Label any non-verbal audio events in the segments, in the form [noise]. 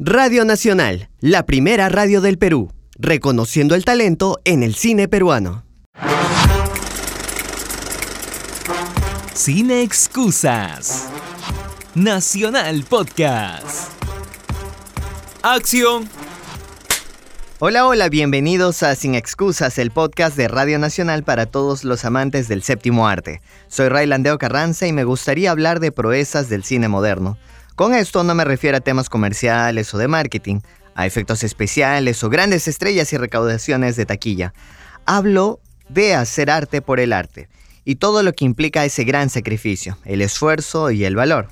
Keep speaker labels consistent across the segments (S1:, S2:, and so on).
S1: Radio Nacional, la primera radio del Perú, reconociendo el talento en el cine peruano.
S2: Cine Excusas. Nacional Podcast. Acción.
S1: Hola, hola, bienvenidos a Sin Excusas, el podcast de Radio Nacional para todos los amantes del séptimo arte. Soy Raylandeo Carranza y me gustaría hablar de proezas del cine moderno. Con esto no me refiero a temas comerciales o de marketing, a efectos especiales o grandes estrellas y recaudaciones de taquilla. Hablo de hacer arte por el arte y todo lo que implica ese gran sacrificio, el esfuerzo y el valor.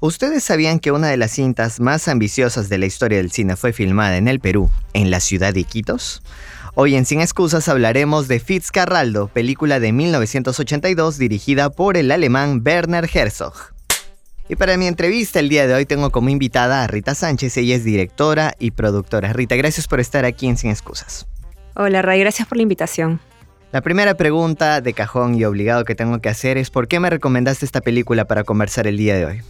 S1: ¿Ustedes sabían que una de las cintas más ambiciosas de la historia del cine fue filmada en el Perú, en la ciudad de Iquitos? Hoy en Sin Excusas hablaremos de Fitzcarraldo, película de 1982 dirigida por el alemán Werner Herzog. Y para mi entrevista el día de hoy tengo como invitada a Rita Sánchez, ella es directora y productora. Rita, gracias por estar aquí en Sin Excusas.
S3: Hola Ray, gracias por la invitación.
S1: La primera pregunta de cajón y obligado que tengo que hacer es ¿por qué me recomendaste esta película para conversar el día de hoy?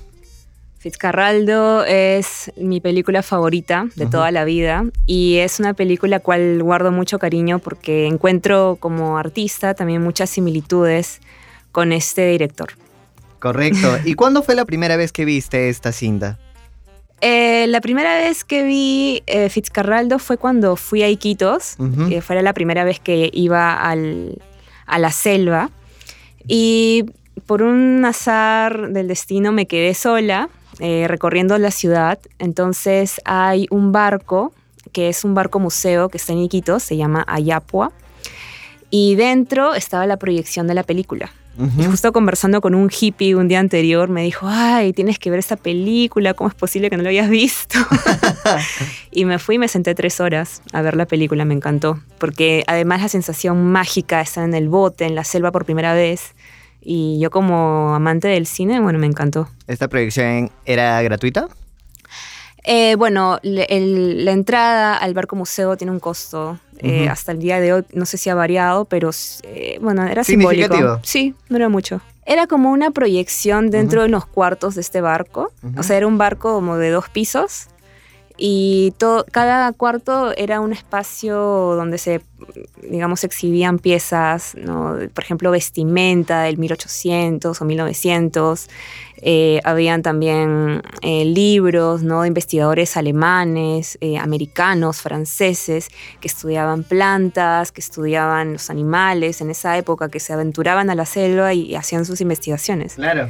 S3: Fitzcarraldo es mi película favorita de toda la vida y es una película cual guardo mucho cariño porque encuentro como artista también muchas similitudes con este director.
S1: Correcto. ¿Y cuándo fue la primera vez que viste esta cinta?
S3: Eh, la primera vez que vi eh, Fitzcarraldo fue cuando fui a Iquitos, que fue la primera vez que iba al, a la selva. Y por un azar del destino me quedé sola eh, recorriendo la ciudad. Entonces hay un barco, que es un barco museo que está en Iquitos, se llama Ayapua. Y dentro estaba la proyección de la película. Y justo conversando con un hippie un día anterior, me dijo, ay, tienes que ver esta película, ¿cómo es posible que no lo hayas visto? [laughs] y me fui y me senté tres horas a ver la película, me encantó, porque además la sensación mágica de estar en el bote, en la selva por primera vez, y yo como amante del cine, bueno, me encantó.
S1: ¿Esta proyección era gratuita?
S3: Eh, bueno, la entrada al barco museo tiene un costo. Eh, hasta el día de hoy no sé si ha variado, pero eh, bueno, era simbólico. Sí, no era mucho. Era como una proyección dentro de unos cuartos de este barco. O sea, era un barco como de dos pisos y todo, cada cuarto era un espacio donde se, digamos, exhibían piezas, ¿no? por ejemplo, vestimenta del 1800 o 1900. Eh, habían también eh, libros ¿no? de investigadores alemanes, eh, americanos, franceses, que estudiaban plantas, que estudiaban los animales en esa época, que se aventuraban a la selva y hacían sus investigaciones.
S1: Claro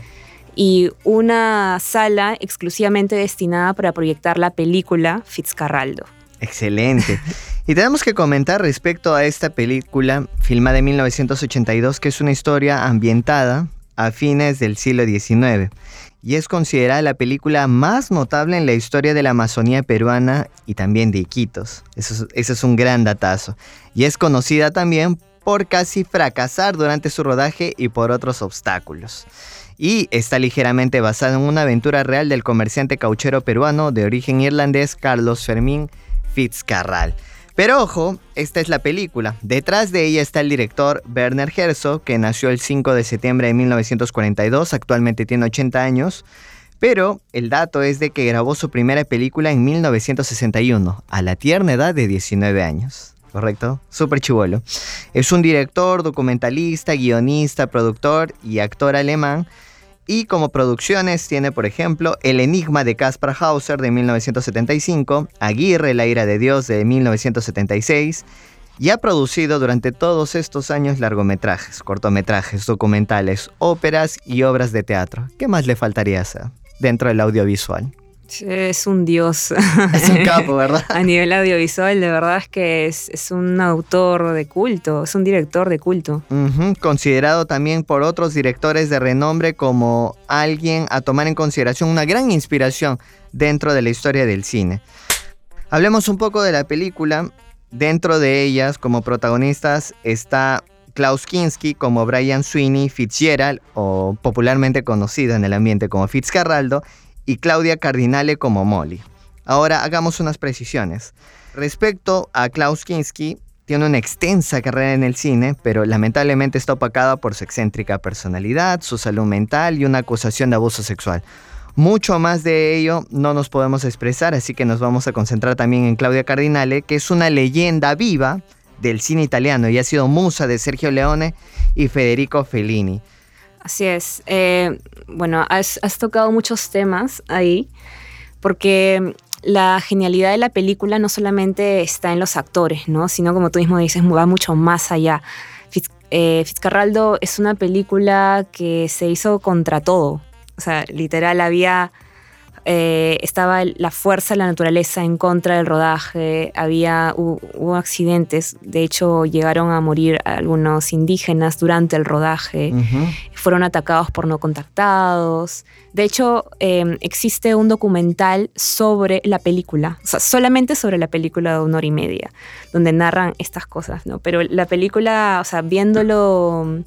S3: y una sala exclusivamente destinada para proyectar la película Fitzcarraldo.
S1: Excelente. [laughs] Y tenemos que comentar respecto a esta película filmada en 1982, que es una historia ambientada a fines del siglo XIX y es considerada la película más notable en la historia de la Amazonía peruana y también de Iquitos. Eso eso es un gran datazo. Y es conocida también por casi fracasar durante su rodaje y por otros obstáculos y está ligeramente basada en una aventura real del comerciante cauchero peruano de origen irlandés Carlos Fermín Fitzcarral. Pero ojo, esta es la película. Detrás de ella está el director Werner Herzog, que nació el 5 de septiembre de 1942, actualmente tiene 80 años. Pero el dato es de que grabó su primera película en 1961, a la tierna edad de 19 años. ¿Correcto? Súper chivolo. Es un director, documentalista, guionista, productor y actor alemán Y como producciones tiene, por ejemplo, El Enigma de Caspar Hauser de 1975, Aguirre, La ira de Dios de 1976, y ha producido durante todos estos años largometrajes, cortometrajes, documentales, óperas y obras de teatro. ¿Qué más le faltaría hacer dentro del audiovisual?
S3: Es un dios.
S1: Es un capo, [laughs] ¿verdad?
S3: A nivel audiovisual, de verdad es que es, un autor de culto, es un director de culto.
S1: Considerado también por otros directores de renombre como alguien a tomar en consideración una gran inspiración dentro de la historia del cine. Hablemos un poco de la película. Dentro de ellas, como protagonistas, está Klaus Kinski como Brian Sweeney Fitzgerald, o popularmente conocido en el ambiente como Fitzcarraldo, y Claudia Cardinale como Molly. Ahora hagamos unas precisiones. Respecto a Klaus Kinski, tiene una extensa carrera en el cine, pero lamentablemente está opacada por su excéntrica personalidad, su salud mental y una acusación de abuso sexual. Mucho más de ello no nos podemos expresar, así que nos vamos a concentrar también en Claudia Cardinale, que es una leyenda viva del cine italiano y ha sido musa de Sergio Leone y Federico Fellini.
S3: Así es. Eh, bueno, has, tocado muchos temas ahí, porque la genialidad de la película no solamente está en los actores, ¿no? Sino como tú mismo dices, va mucho más allá. Eh, Fitzcarraldo es una película que se hizo contra todo. O sea, literal había eh, estaba la fuerza de la naturaleza en contra del rodaje, había, hubo, accidentes, de hecho llegaron a morir algunos indígenas durante el rodaje, fueron atacados por no contactados. De hecho, em, existe un documental sobre la película, o sea, solamente sobre la película de una hora y media, donde narran estas cosas, ¿no? Pero la película, o sea, viéndolo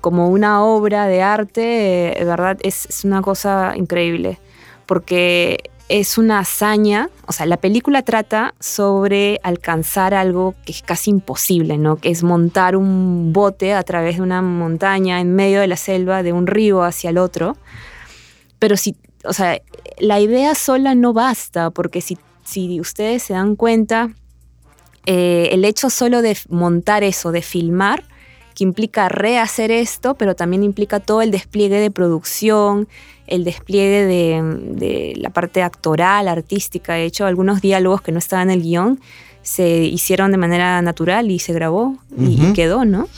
S3: como una obra de arte, de verdad, es, es una cosa increíble porque es una hazaña, o sea, la película trata sobre alcanzar algo que es casi imposible, ¿no? Que es montar un bote a través de una montaña en medio de la selva, de un río hacia el otro. Pero si, o sea, la idea sola no basta, porque si, si ustedes se dan cuenta, eh, el hecho solo de montar eso, de filmar, que implica rehacer esto, pero también implica todo el despliegue de producción, el despliegue de, la parte actoral, artística. De hecho, algunos diálogos que no estaban en el guion se hicieron de manera natural y se grabó y, quedó, ¿no?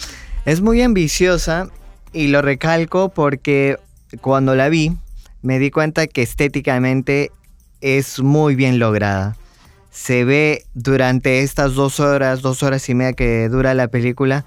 S1: Es muy ambiciosa y lo recalco porque cuando la vi me di cuenta que estéticamente es muy bien lograda. Se ve durante estas dos horas, dos horas y media que dura la película,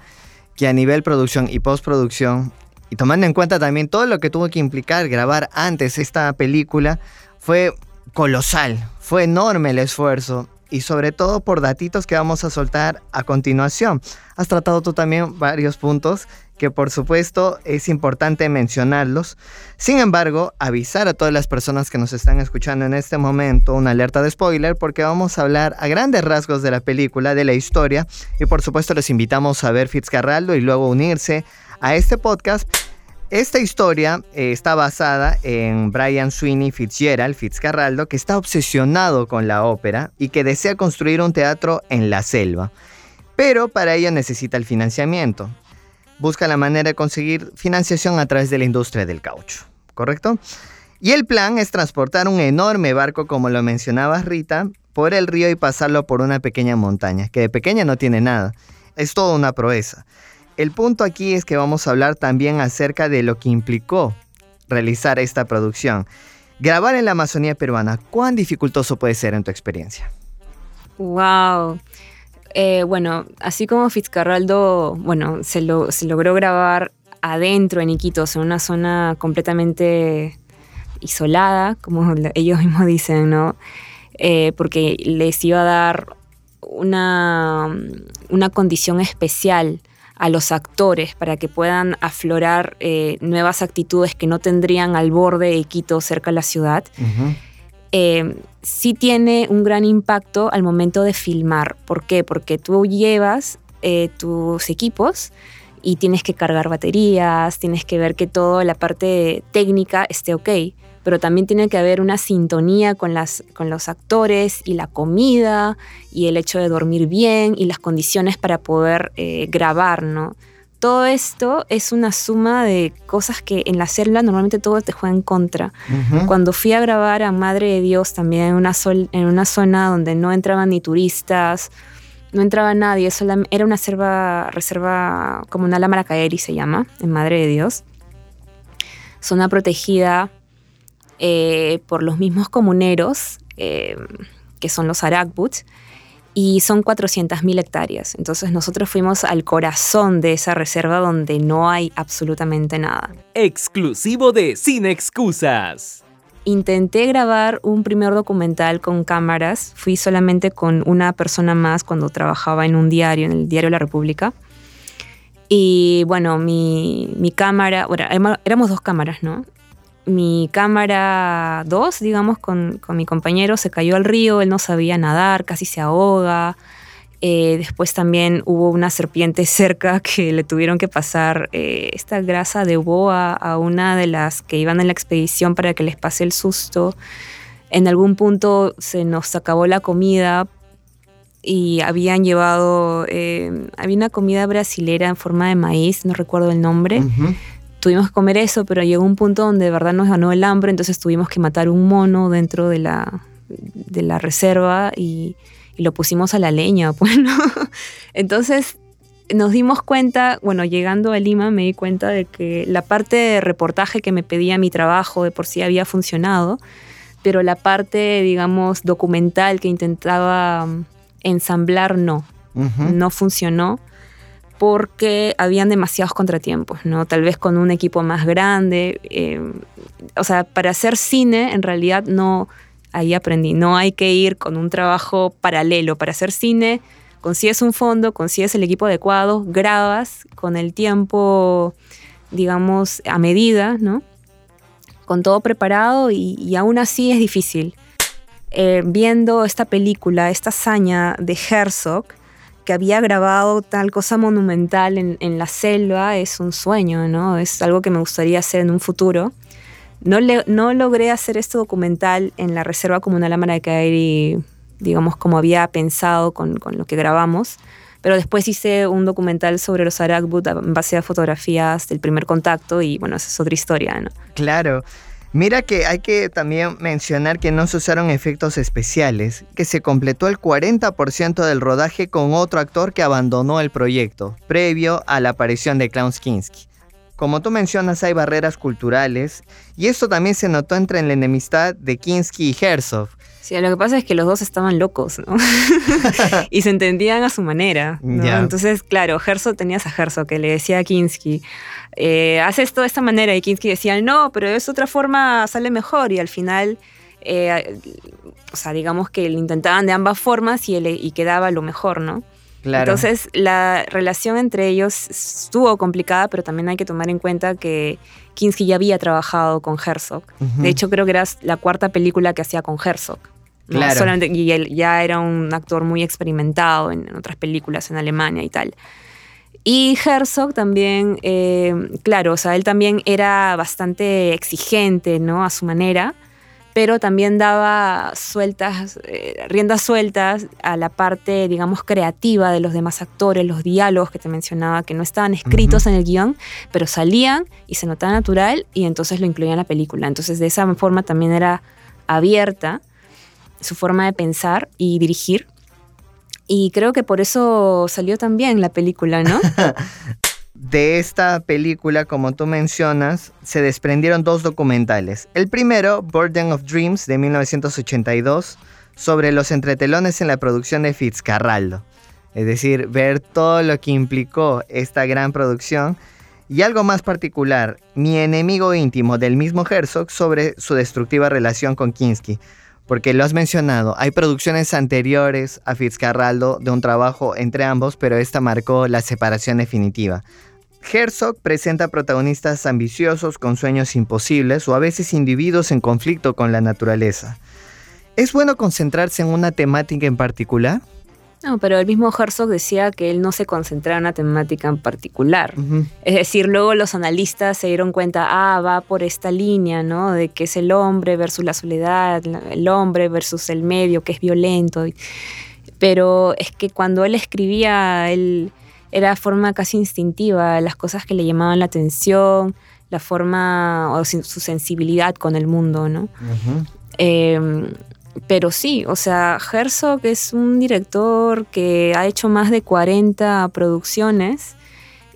S1: que a nivel producción y postproducción y tomando en cuenta también todo lo que tuvo que implicar grabar antes esta película, fue colosal, fue enorme el esfuerzo y sobre todo por datitos que vamos a soltar a continuación. Has tratado tú también varios puntos que por supuesto es importante mencionarlos. Sin embargo, avisar a todas las personas que nos están escuchando en este momento una alerta de spoiler porque vamos a hablar a grandes rasgos de la película, de la historia y por supuesto les invitamos a ver Fitzcarraldo y luego unirse a este podcast. Esta historia eh, está basada en Brian Sweeney Fitzgerald Fitzcarraldo, que está obsesionado con la ópera y que desea construir un teatro en la selva. Pero para ello necesita el financiamiento. Busca la manera de conseguir financiación a través de la industria del caucho, ¿correcto? Y el plan es transportar un enorme barco, como lo mencionaba Rita, por el río y pasarlo por una pequeña montaña, que de pequeña no tiene nada. Es toda una proeza. El punto aquí es que vamos a hablar también acerca de lo que implicó realizar esta producción. Grabar en la Amazonía peruana, ¿cuán dificultoso puede ser en tu experiencia?
S3: Wow. Eh, bueno, así como Fitzcarraldo, bueno, se, logró grabar adentro en Iquitos, en una zona completamente isolada, como ellos mismos dicen, ¿no? Eh, porque les iba a dar una, una condición especial a los actores para que puedan aflorar eh, nuevas actitudes que no tendrían al borde de Quito, cerca de la ciudad, eh, sí tiene un gran impacto al momento de filmar. ¿Por qué? Porque tú llevas eh, tus equipos y tienes que cargar baterías, tienes que ver que toda la parte técnica esté ok pero también tiene que haber una sintonía con, las, con los actores y la comida y el hecho de dormir bien y las condiciones para poder eh, grabar, ¿no? todo esto es una suma de cosas que en la selva normalmente todo te juega en contra. Cuando fui a grabar a Madre de Dios también en una, en una zona donde no entraban ni turistas, no entraba nadie, era una reserva, reserva como una lámara caeri se llama, en Madre de Dios. Zona protegida eh, por los mismos comuneros, eh, que son los Arakbuts, y son 400.000 hectáreas. Entonces nosotros fuimos al corazón de esa reserva donde no hay absolutamente nada.
S2: Exclusivo de Sin Excusas.
S3: Intenté grabar un primer documental con cámaras. Fui solamente con una persona más cuando trabajaba en un diario, en el Diario La República. Y bueno, mi, mi cámara, bueno, éramos dos cámaras, ¿no? Mi cámara 2, digamos, con, mi compañero se cayó al río, él no sabía nadar, casi se ahoga. Eh, después también hubo una serpiente [laughs] cerca que le tuvieron que pasar eh, esta grasa de boa a una de las que iban en la expedición para que les pase el susto. En algún punto se nos acabó la comida y habían llevado, eh, había una comida brasilera en forma de maíz, no recuerdo el nombre tuvimos que comer eso, pero llegó un punto donde de verdad nos ganó el hambre, entonces tuvimos que matar un mono dentro de la, de la reserva y, lo pusimos a la leña, [laughs] pues, Entonces nos dimos cuenta, bueno, llegando a Lima me di cuenta de que la parte de reportaje que me pedía mi trabajo de por sí había funcionado, pero la parte, digamos, documental que intentaba ensamblar no, no funcionó porque habían demasiados contratiempos, ¿no? Tal vez con un equipo más grande. Eh, o sea, para hacer cine, en realidad no, ahí aprendí, no hay que ir con un trabajo paralelo. Para hacer cine, consigues un fondo, consigues el equipo adecuado, grabas con el tiempo, digamos, a medida, ¿no? Con todo preparado y, aún así es difícil. Eh, viendo esta película, esta hazaña de Herzog, que había grabado tal cosa monumental en, la selva es un sueño, ¿no? Es algo que me gustaría hacer en un futuro. No, no logré hacer este documental en la reserva como una lámara de Kairi, digamos, como había pensado con, con, lo que grabamos, pero después hice un documental sobre los Arakbut en base a fotografías del primer contacto y bueno, esa es otra historia, ¿no?
S1: Claro. Mira que hay que también mencionar que no se usaron efectos especiales, que se completó el 40% del rodaje con otro actor que abandonó el proyecto, previo a la aparición de Klaus Kinski. Como tú mencionas, hay barreras culturales, y esto también se notó entre la enemistad de Kinski y Herzog,
S3: Sí, lo que pasa es que los dos estaban locos, ¿no? [laughs] [laughs] y se entendían a su manera. Entonces, claro, Herzog tenías a Herzog que le decía a Kinski, eh, haz esto de esta manera. Y Kinski decía, no, pero es otra forma, sale mejor. Y al final, eh, o sea, digamos que lo intentaban de ambas formas y, y quedaba lo mejor, ¿no? Claro. Entonces, la relación entre ellos estuvo complicada, pero también hay que tomar en cuenta que Kinski ya había trabajado con Herzog. De hecho, creo que era la cuarta película que hacía con Herzog. Solamente, y él ya era un actor muy experimentado en, otras películas en Alemania y tal. Y Herzog también, eh, claro, o sea, él también era bastante exigente, ¿no? A su manera, pero también daba sueltas, eh, riendas sueltas a la parte, digamos, creativa de los demás actores, los diálogos que te mencionaba, que no estaban escritos en el guion, pero salían y se notaba natural y entonces lo incluían en la película. Entonces, de esa forma también era abierta su forma de pensar y dirigir. Y creo que por eso salió también la película, ¿no? [laughs]
S1: de esta película, como tú mencionas, se desprendieron dos documentales. El primero, Burden of Dreams, de 1982, sobre los entretelones en la producción de Fitzcarraldo. Es decir, ver todo lo que implicó esta gran producción. Y algo más particular, Mi enemigo íntimo del mismo Herzog sobre su destructiva relación con Kinski porque lo has mencionado, hay producciones anteriores a Fitzcarraldo de un trabajo entre ambos, pero esta marcó la separación definitiva. Herzog presenta protagonistas ambiciosos con sueños imposibles o a veces individuos en conflicto con la naturaleza. ¿Es bueno concentrarse en una temática en particular?
S3: No, pero el mismo Herzog decía que él no se concentraba en una temática en particular. Es decir, luego los analistas se dieron cuenta, ah, va por esta línea, ¿no? De que es el hombre versus la soledad, el hombre versus el medio, que es violento. Pero es que cuando él escribía, él, era forma casi instintiva, las cosas que le llamaban la atención, la forma o su sensibilidad con el mundo, ¿no? Em, pero sí, o sea, Herzog es un director que ha hecho más de 40 producciones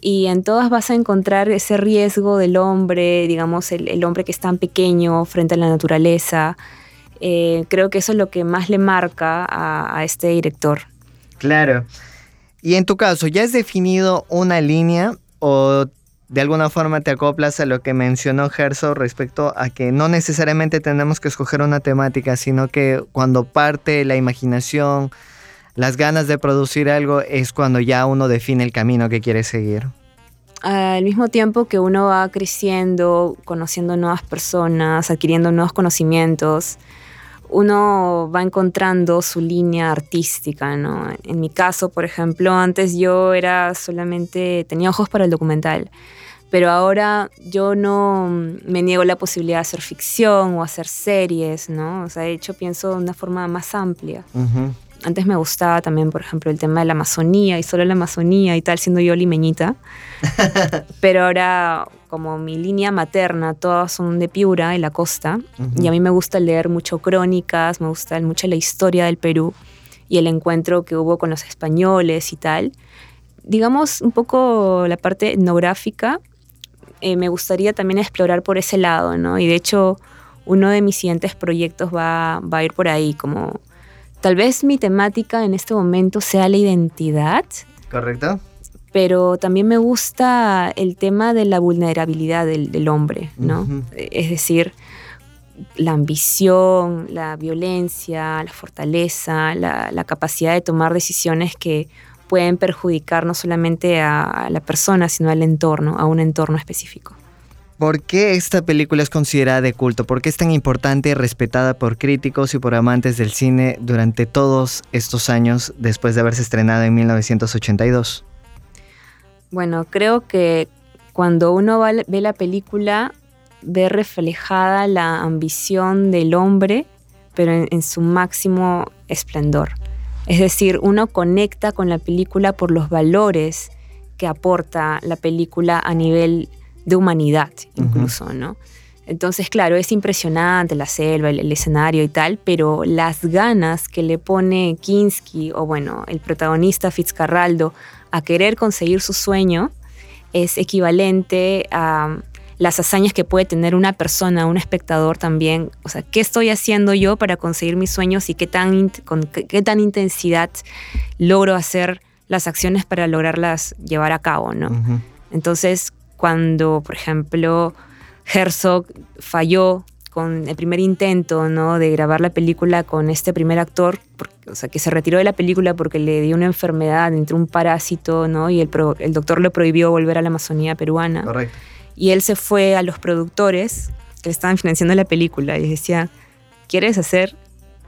S3: y en todas vas a encontrar ese riesgo del hombre, digamos, el, hombre que es tan pequeño frente a la naturaleza. Eh, creo que eso es lo que más le marca a, a este director.
S1: Claro. Y en tu caso, ¿ya has definido una línea o de alguna forma te acoplas a lo que mencionó Herzog respecto a que no necesariamente tenemos que escoger una temática, sino que cuando parte la imaginación, las ganas de producir algo, es cuando ya uno define el camino que quiere seguir.
S3: Al mismo tiempo que uno va creciendo, conociendo nuevas personas, adquiriendo nuevos conocimientos, uno va encontrando su línea artística, ¿no? En mi caso, por ejemplo, antes yo era solamente, tenía ojos para el documental, pero ahora yo no me niego la posibilidad de hacer ficción o hacer series, ¿no? O sea, de hecho pienso de una forma más amplia. Antes me gustaba también, por ejemplo, el tema de la Amazonía y solo la Amazonía y tal, siendo yo limeñita. [laughs] Pero ahora, como mi línea materna, todas son de Piura, y la costa. Y a mí me gusta leer mucho crónicas, me gusta mucho la historia del Perú y el encuentro que hubo con los españoles y tal. Digamos, un poco la parte etnográfica, eh, me gustaría también explorar por ese lado, ¿no? Y de hecho, uno de mis siguientes proyectos va, va a ir por ahí, como Tal vez mi temática en este momento sea la identidad.
S1: Correcto.
S3: Pero también me gusta el tema de la vulnerabilidad del, hombre, ¿no? Es decir, la ambición, la violencia, la fortaleza, la, la, capacidad de tomar decisiones que pueden perjudicar no solamente a la persona, sino al entorno, a un entorno específico.
S1: ¿Por qué esta película es considerada de culto? ¿Por qué es tan importante y respetada por críticos y por amantes del cine durante todos estos años después de haberse estrenado en 1982?
S3: Bueno, creo que cuando uno ve la película ve reflejada la ambición del hombre, pero en, su máximo esplendor. Es decir, uno conecta con la película por los valores que aporta la película a nivel de humanidad incluso, ¿no? Entonces, claro, es impresionante la selva, el, escenario y tal, pero las ganas que le pone Kinski, o bueno, el protagonista Fitzcarraldo, a querer conseguir su sueño, es equivalente a las hazañas que puede tener una persona, un espectador también. O sea, ¿qué estoy haciendo yo para conseguir mis sueños y qué tan, con qué, tan intensidad logro hacer las acciones para lograrlas llevar a cabo, ¿no? Entonces, cuando, por ejemplo, Herzog falló con el primer intento ¿no? de grabar la película con este primer actor, o sea, que se retiró de la película porque le dio una enfermedad, entró un parásito, ¿no? y el, el doctor le prohibió volver a la Amazonía peruana.
S1: Correcto.
S3: Y él se fue a los productores que estaban financiando la película y les decía, ¿quieres hacer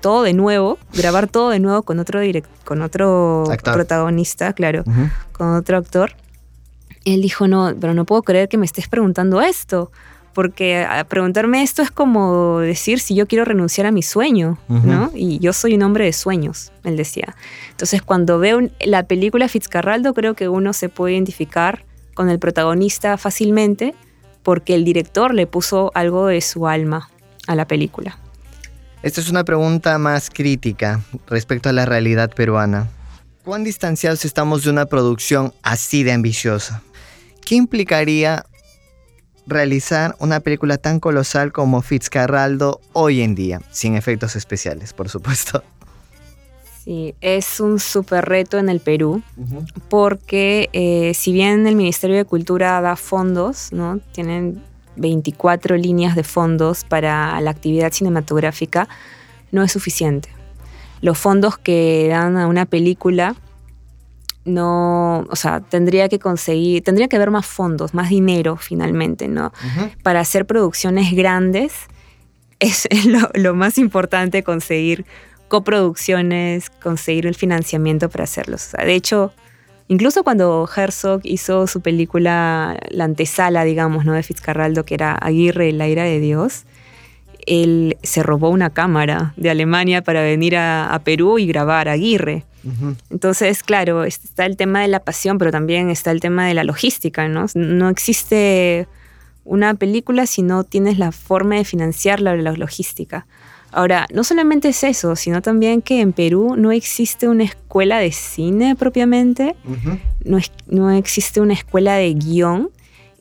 S3: todo de nuevo, grabar todo de nuevo con otro, con otro protagonista, claro, con otro actor? Él dijo, no, pero no puedo creer que me estés preguntando esto, porque preguntarme esto es como decir si yo quiero renunciar a mi sueño, ¿no? Y yo soy un hombre de sueños, él decía. Entonces, cuando veo la película Fitzcarraldo, creo que uno se puede identificar con el protagonista fácilmente, porque el director le puso algo de su alma a la película.
S1: Esta es una pregunta más crítica respecto a la realidad peruana. ¿Cuán distanciados estamos de una producción así de ambiciosa? ¿Qué implicaría realizar una película tan colosal como Fitzcarraldo hoy en día, sin efectos especiales, por supuesto?
S3: Sí, es un súper reto en el Perú, porque eh, si bien el Ministerio de Cultura da fondos, ¿no? tienen 24 líneas de fondos para la actividad cinematográfica, no es suficiente. Los fondos que dan a una película no, o sea, tendría que conseguir, tendría que haber más fondos, más dinero finalmente, ¿no? Para hacer producciones grandes es, [laughs] lo, más importante conseguir coproducciones, conseguir el financiamiento para hacerlos. de hecho, incluso cuando Herzog hizo su película, la antesala, digamos, ¿no? De Fitzcarraldo, que era Aguirre, la ira de Dios, él se robó una cámara de Alemania para venir a, Perú y grabar a Aguirre. Entonces, claro, está el tema de la pasión, pero también está el tema de la logística, ¿no? No existe una película si no tienes la forma de financiarla o la logística. Ahora, no solamente es eso, sino también que en Perú no existe una escuela de cine propiamente, no, no existe una escuela de guion,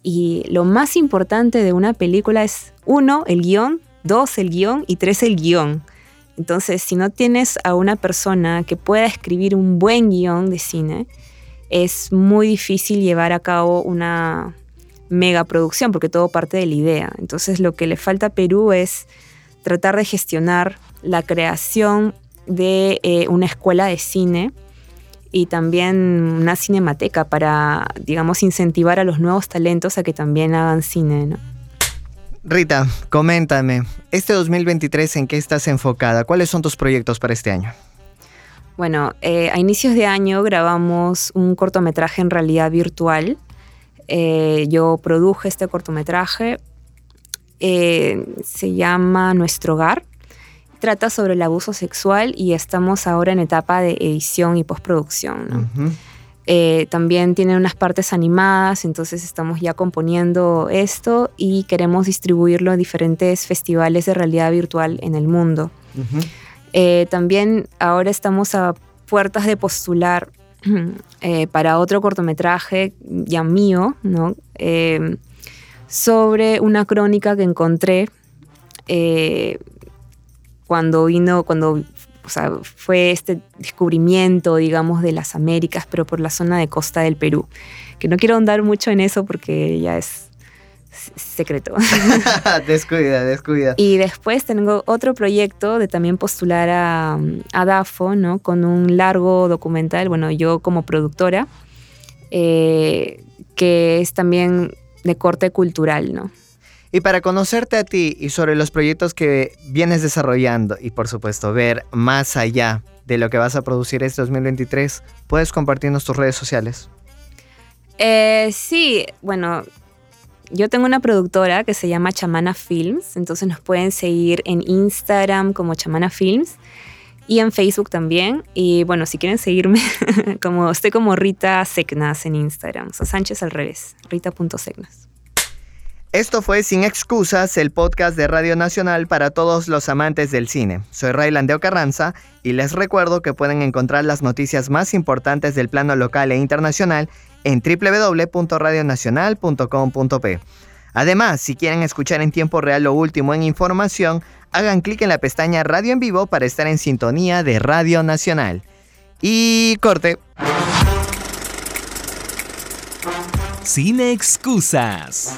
S3: y lo más importante de una película es, uno, el guion, dos, el guion y tres, el guion. Entonces, si no tienes a una persona que pueda escribir un buen guion de cine, es muy difícil llevar a cabo una mega producción porque todo parte de la idea. Entonces, lo que le falta a Perú es tratar de gestionar la creación de eh, una escuela de cine y también una cinemateca para, digamos, incentivar a los nuevos talentos a que también hagan cine. ¿no?
S1: Rita, coméntame, este 2023 en qué estás enfocada? ¿Cuáles son tus proyectos para este año?
S3: Bueno, eh, a inicios de año grabamos un cortometraje en realidad virtual. Eh, yo produje este cortometraje. Eh, se llama Nuestro Hogar trata sobre el abuso sexual y estamos ahora en etapa de edición y postproducción. Eh, también tiene unas partes animadas, entonces estamos ya componiendo esto y queremos distribuirlo en diferentes festivales de realidad virtual en el mundo. Eh, también ahora estamos a puertas de postular [clears throat] eh, para otro cortometraje ya mío, ¿no? sobre una crónica que encontré cuando vino, cuando o sea, fue este descubrimiento, digamos, de las Américas, pero por la zona de costa del Perú. Que no quiero ahondar mucho en eso porque ya es secreto. [laughs] [laughs]
S1: descuida, descuida.
S3: Y después tengo otro proyecto de también postular a, a DAFO, ¿no? Con un largo documental, bueno, yo como productora, eh, que es también de corte cultural, ¿no?
S1: Y para conocerte a ti y sobre los proyectos que vienes desarrollando y por supuesto ver más allá de lo que vas a producir este 2023, ¿puedes compartirnos tus redes sociales?
S3: Eh, sí, bueno, yo tengo una productora que se llama Chamana Films, entonces nos pueden seguir en Instagram como Chamana Films y en Facebook también. Y bueno, si quieren seguirme, [laughs] como estoy como Rita Secnas en Instagram, o Sánchez al revés, rita.secnas.
S1: Esto fue Sin Excusas, el podcast de Radio Nacional para todos los amantes del cine. Soy Raylandeo Carranza y les recuerdo que pueden encontrar las noticias más importantes del plano local e internacional en www.radionacional.com.p. Además, si quieren escuchar en tiempo real lo último en información, hagan clic en la pestaña Radio en Vivo para estar en sintonía de Radio Nacional. Y corte.
S2: Sin excusas.